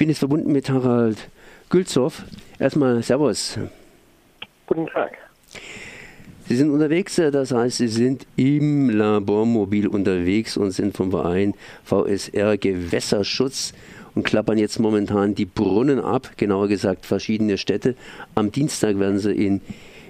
bin jetzt verbunden mit Harald Gülzow. Erstmal Servus. Guten Tag. Sie sind unterwegs, äh, das heißt, Sie sind im Labormobil unterwegs und sind vom Verein VSR Gewässerschutz und klappern jetzt momentan die Brunnen ab, genauer gesagt verschiedene Städte. Am Dienstag werden Sie in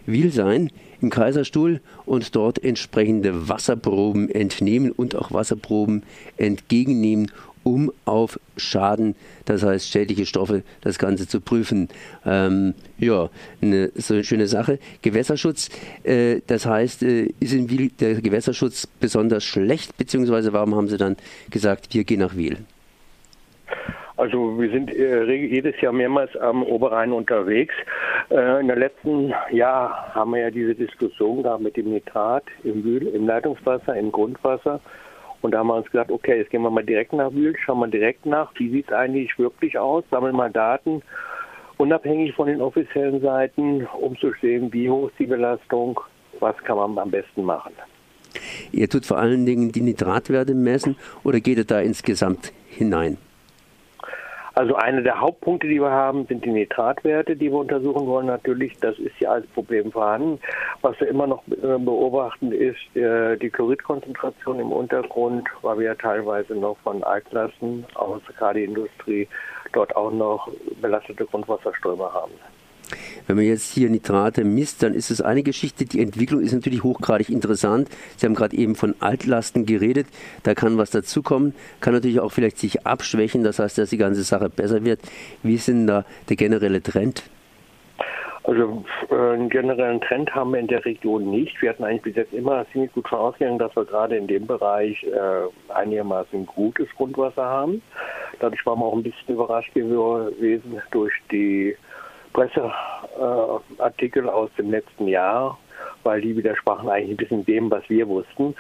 Wiel sein, im Kaiserstuhl und dort entsprechende Wasserproben entnehmen und auch Wasserproben entgegennehmen um auf Schaden, das heißt schädliche Stoffe, das Ganze zu prüfen. Ähm, ja, eine so schöne Sache. Gewässerschutz, äh, das heißt, äh, ist in Wiel der Gewässerschutz besonders schlecht, beziehungsweise warum haben Sie dann gesagt, wir gehen nach Wiel? Also wir sind äh, jedes Jahr mehrmals am Oberrhein unterwegs. Äh, in der letzten Jahr haben wir ja diese Diskussion gehabt mit dem Nitrat im, Wühl, im Leitungswasser, im Grundwasser. Und da haben wir uns gesagt, okay, jetzt gehen wir mal direkt nach Wühl, schauen wir direkt nach, wie sieht es eigentlich wirklich aus, sammeln mal Daten, unabhängig von den offiziellen Seiten, um zu sehen, wie hoch ist die Belastung, was kann man am besten machen. Ihr tut vor allen Dingen die Nitratwerte messen oder geht ihr da insgesamt hinein? Also eine der Hauptpunkte, die wir haben, sind die Nitratwerte, die wir untersuchen wollen. Natürlich, das ist ja als Problem vorhanden. Was wir immer noch äh, beobachten, ist äh, die Chloridkonzentration im Untergrund, weil wir ja teilweise noch von Altlasten aus gerade Industrie dort auch noch belastete Grundwasserströme haben. Wenn man jetzt hier Nitrate misst, dann ist es eine Geschichte. Die Entwicklung ist natürlich hochgradig interessant. Sie haben gerade eben von Altlasten geredet. Da kann was dazukommen, kann natürlich auch vielleicht sich abschwächen. Das heißt, dass die ganze Sache besser wird. Wie ist denn da der generelle Trend? Also äh, einen generellen Trend haben wir in der Region nicht. Wir hatten eigentlich bis jetzt immer ziemlich gut vorausgegangen, dass wir gerade in dem Bereich äh, einigermaßen gutes Grundwasser haben. Dadurch waren wir auch ein bisschen überrascht gewesen durch die Presseartikel äh, aus dem letzten Jahr, weil die widersprachen eigentlich ein bisschen dem, was wir wussten.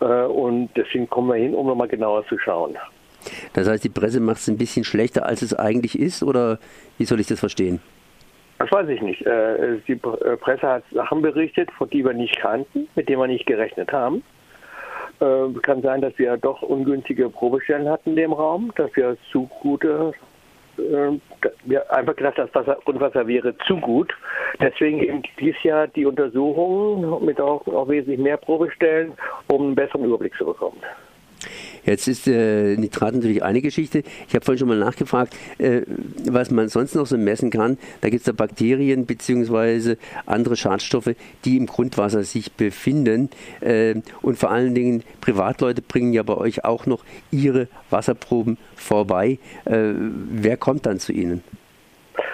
Äh, und deswegen kommen wir hin, um nochmal genauer zu schauen. Das heißt, die Presse macht es ein bisschen schlechter, als es eigentlich ist, oder wie soll ich das verstehen? Das weiß ich nicht. Äh, die äh, Presse hat Sachen berichtet, von die wir nicht kannten, mit denen wir nicht gerechnet haben. Äh, kann sein, dass wir doch ungünstige Probestellen hatten in dem Raum, dass wir zu gute äh, wir einfach gedacht, das Wasser, Grundwasser wäre zu gut. Deswegen eben dieses Jahr die Untersuchungen mit auch, auch wesentlich mehr Probestellen, um einen besseren Überblick zu bekommen. Jetzt ist äh, Nitrat natürlich eine Geschichte. Ich habe vorhin schon mal nachgefragt, äh, was man sonst noch so messen kann. Da gibt es da Bakterien bzw. andere Schadstoffe, die im Grundwasser sich befinden. Äh, und vor allen Dingen, Privatleute bringen ja bei euch auch noch ihre Wasserproben vorbei. Äh, wer kommt dann zu Ihnen?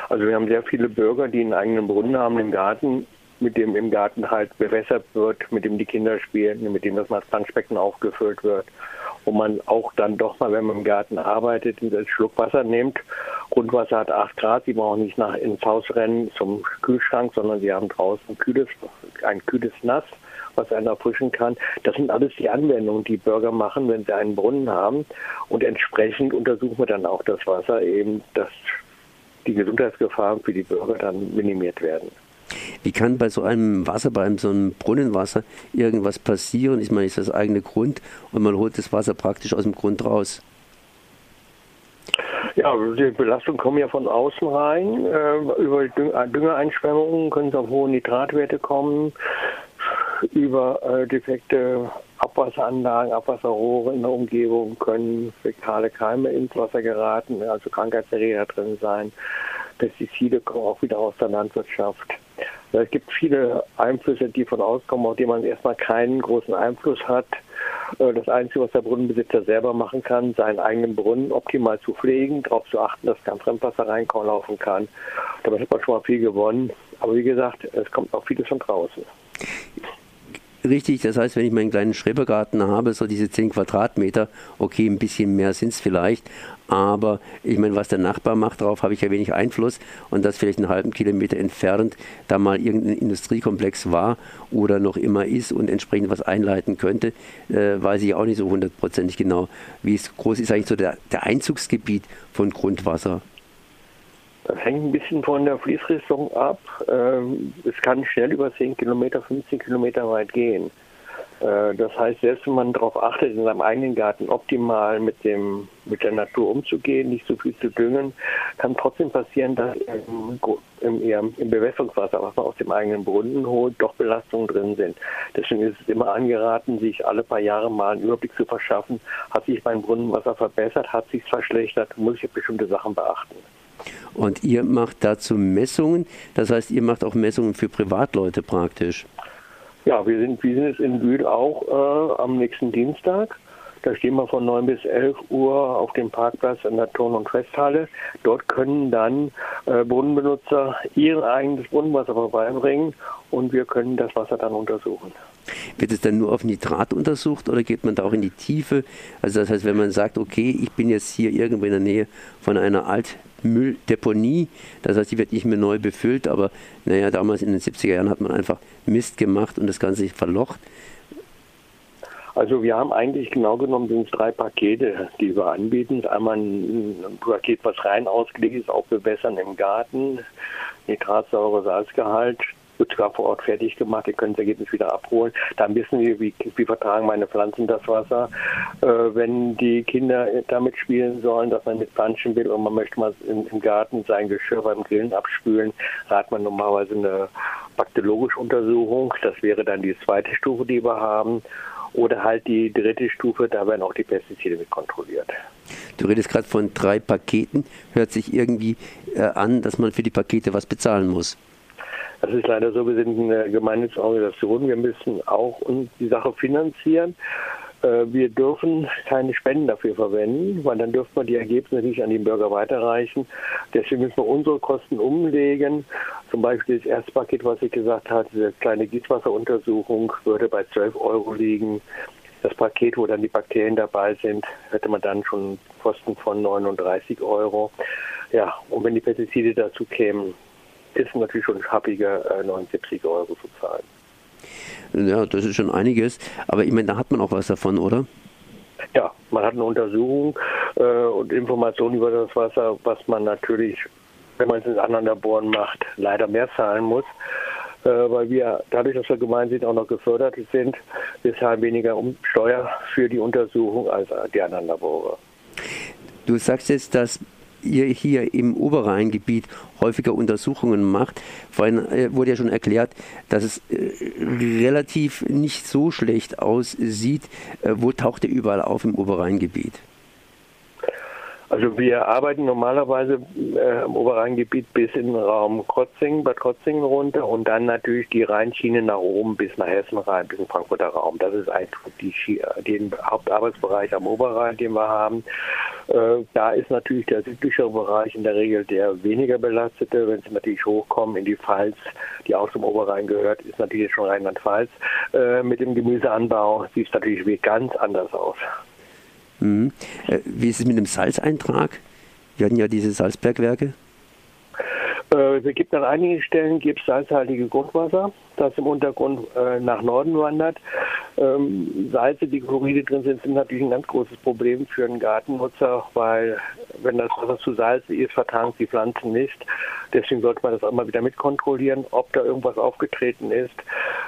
Also wir haben sehr viele Bürger, die einen eigenen Brunnen haben im Garten, mit dem im Garten halt bewässert wird, mit dem die Kinder spielen, mit dem das Planschbecken aufgefüllt wird wo man auch dann doch mal, wenn man im Garten arbeitet, einen Schluck Wasser nimmt. Grundwasser hat 8 Grad, sie brauchen nicht nach ins Haus rennen zum Kühlschrank, sondern sie haben draußen kühles, ein kühles Nass, was einen erfrischen kann. Das sind alles die Anwendungen, die Bürger machen, wenn sie einen Brunnen haben. Und entsprechend untersuchen wir dann auch das Wasser eben, dass die Gesundheitsgefahren für die Bürger dann minimiert werden. Wie kann bei so einem Wasser, bei einem so einem Brunnenwasser irgendwas passieren? Ich meine, ist das eigene Grund und man holt das Wasser praktisch aus dem Grund raus. Ja, die Belastungen kommen ja von außen rein. Äh, über Düngereinsprengungen können es auf hohe Nitratwerte kommen. Über äh, defekte Abwasseranlagen, Abwasserrohre in der Umgebung können fäkale Keime ins Wasser geraten, also Krankheitserreger drin sein. Pestizide kommen auch wieder aus der Landwirtschaft. Es gibt viele Einflüsse, die von außen kommen, auf die man erstmal keinen großen Einfluss hat. Äh, das Einzige, was der Brunnenbesitzer selber machen kann, seinen eigenen Brunnen optimal zu pflegen, darauf zu achten, dass kein Fremdwasser reinlaufen kann. Damit hat man schon mal viel gewonnen. Aber wie gesagt, es kommt auch vieles von draußen. Richtig, das heißt, wenn ich meinen kleinen Schrebergarten habe, so diese 10 Quadratmeter, okay, ein bisschen mehr sind es vielleicht, aber ich meine, was der Nachbar macht, darauf habe ich ja wenig Einfluss und das vielleicht einen halben Kilometer entfernt da mal irgendein Industriekomplex war oder noch immer ist und entsprechend was einleiten könnte, äh, weiß ich auch nicht so hundertprozentig genau. Wie groß ist eigentlich so der, der Einzugsgebiet von Grundwasser? Das hängt ein bisschen von der Fließrichtung ab. Ähm, es kann schnell über 10 Kilometer, 15 Kilometer weit gehen. Äh, das heißt, selbst wenn man darauf achtet, in seinem eigenen Garten optimal mit, dem, mit der Natur umzugehen, nicht so viel zu düngen, kann trotzdem passieren, dass im, im, im Bewässerungswasser, was man aus dem eigenen Brunnen holt, doch Belastungen drin sind. Deswegen ist es immer angeraten, sich alle paar Jahre mal einen Überblick zu verschaffen. Hat sich mein Brunnenwasser verbessert? Hat sich verschlechtert? Muss ich bestimmte Sachen beachten? Und ihr macht dazu Messungen, das heißt, ihr macht auch Messungen für Privatleute praktisch. Ja, wir sind, jetzt in Bühl auch äh, am nächsten Dienstag. Da stehen wir von 9 bis 11 Uhr auf dem Parkplatz in der Turn- und Festhalle. Dort können dann äh, Brunnenbenutzer ihr eigenes Brunnenwasser vorbeibringen und wir können das Wasser dann untersuchen. Wird es dann nur auf Nitrat untersucht oder geht man da auch in die Tiefe? Also das heißt, wenn man sagt, okay, ich bin jetzt hier irgendwo in der Nähe von einer Alt Mülldeponie. Das heißt, die wird nicht mehr neu befüllt, aber naja, damals in den 70er Jahren hat man einfach Mist gemacht und das Ganze verlocht. Also wir haben eigentlich genau genommen sind es drei Pakete, die wir anbieten. Einmal ein, Paket, was rein ausgelegt ist, auch bewässern im Garten, Nitratsäure, Salzgehalt, wird sogar vor Ort fertig gemacht. Ihr könnt das Ergebnis wieder abholen. Dann wissen wir, wie, wie vertragen meine Pflanzen das Wasser. Äh, wenn die Kinder damit spielen sollen, dass man mit Pflanzen will und man möchte mal im, im Garten sein Geschirr beim Grillen abspülen, hat man normalerweise eine bakteriologische Untersuchung. Das wäre dann die zweite Stufe, die wir haben. Oder halt die dritte Stufe, da werden auch die Pestizide mit kontrolliert. Du redest gerade von drei Paketen. Hört sich irgendwie äh, an, dass man für die Pakete was bezahlen muss. Das ist leider so, wir sind eine gemeinnützige Organisation, wir müssen auch die Sache finanzieren. Äh, wir dürfen keine Spenden dafür verwenden, weil dann dürfen wir die Ergebnisse nicht an den Bürger weiterreichen. Deswegen müssen wir unsere Kosten umlegen. Zum Beispiel das erste Paket, was ich gesagt habe, diese kleine Gießwasseruntersuchung würde bei 12 Euro liegen. Das Paket, wo dann die Bakterien dabei sind, hätte man dann schon Kosten von 39 Euro. Ja, und wenn die Pestizide dazu kämen, ist natürlich schon happige äh, 79 Euro zu zahlen. Ja, das ist schon einiges. Aber ich meine, da hat man auch was davon, oder? Ja, man hat eine Untersuchung äh, und Informationen über das Wasser, was man natürlich, wenn man es in anderen Laboren macht, leider mehr zahlen muss. Äh, weil wir dadurch, dass wir gemeint sind, auch noch gefördert sind, wir zahlen weniger um Steuer für die Untersuchung als die anderen Labore. Du sagst jetzt, dass ihr hier im Oberrheingebiet häufiger Untersuchungen macht. Vorhin äh, wurde ja schon erklärt, dass es äh, relativ nicht so schlecht aussieht. Äh, wo taucht ihr überall auf im Oberrheingebiet? Also wir arbeiten normalerweise äh, im Oberrheingebiet bis in den Raum Krotzingen, Bad Krotzingen runter und dann natürlich die Rheinschiene nach oben bis nach Hessen rein, bis in Frankfurter Raum. Das ist eigentlich die, den Hauptarbeitsbereich am Oberrhein, den wir haben. Äh, da ist natürlich der südliche Bereich in der Regel der weniger belastete. Wenn sie natürlich hochkommen in die Pfalz, die auch zum Oberrhein gehört, ist natürlich schon Rheinland-Pfalz. Äh, mit dem Gemüseanbau sieht es natürlich ganz anders aus. Mhm. Äh, wie ist es mit dem Salzeintrag? Wir hatten ja diese Salzbergwerke. Äh, es gibt an einigen Stellen gibt salzhaltige Grundwasser, das im Untergrund äh, nach Norden wandert. Ähm, Salze, die Chloride drin sind, sind natürlich ein ganz großes Problem für einen Gartennutzer, weil wenn das Wasser zu salzig ist, vertragen die Pflanzen nicht. Deswegen sollte man das auch mal wieder mitkontrollieren, ob da irgendwas aufgetreten ist.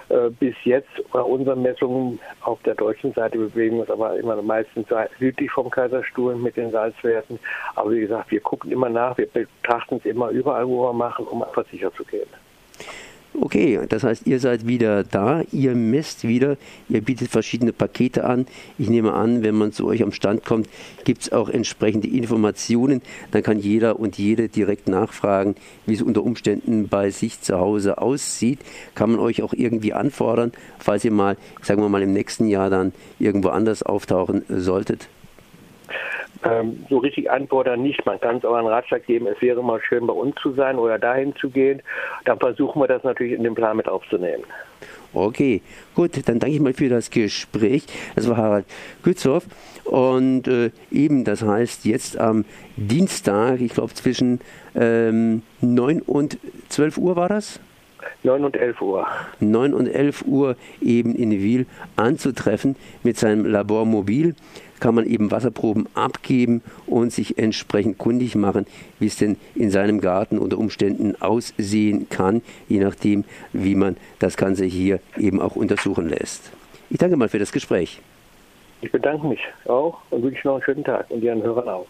Äh, bis jetzt bei unseren Messungen auf der deutschen Seite bewegen wir uns aber immer meistens südlich vom Kaiserstuhl mit den Salzwerten. Aber wie gesagt, wir gucken immer nach, wir betrachten es immer überall, wo wir machen, um einfach sicher zu gehen. Okay, das heißt, ihr seid wieder da, ihr messt wieder, ihr bietet verschiedene Pakete an. Ich nehme an, wenn man zu euch am Stand kommt, gibt es auch entsprechende Informationen. Dann kann jeder und jede direkt nachfragen, wie es unter Umständen bei sich zu Hause aussieht. Kann man euch auch irgendwie anfordern, falls ihr mal, sagen wir mal, im nächsten Jahr dann irgendwo anders auftauchen solltet? Ähm, so richtig antworten nicht. Man kann es aber einen Ratschlag geben, es wäre mal schön bei uns zu sein oder dahin zu gehen. Dann versuchen wir das natürlich in den Plan mit aufzunehmen. Okay, gut, dann danke ich mal für das Gespräch. Das war Harald Gützhoff. Und äh, eben, das heißt, jetzt am Dienstag, ich glaube zwischen ähm, 9 und 12 Uhr war das? 9 und 11 Uhr. 9 und 11 Uhr eben in Wiel anzutreffen mit seinem Labormobil kann man eben Wasserproben abgeben und sich entsprechend kundig machen, wie es denn in seinem Garten unter Umständen aussehen kann, je nachdem, wie man das Ganze hier eben auch untersuchen lässt. Ich danke mal für das Gespräch. Ich bedanke mich auch und wünsche noch einen schönen Tag und Ihren Hörern auch.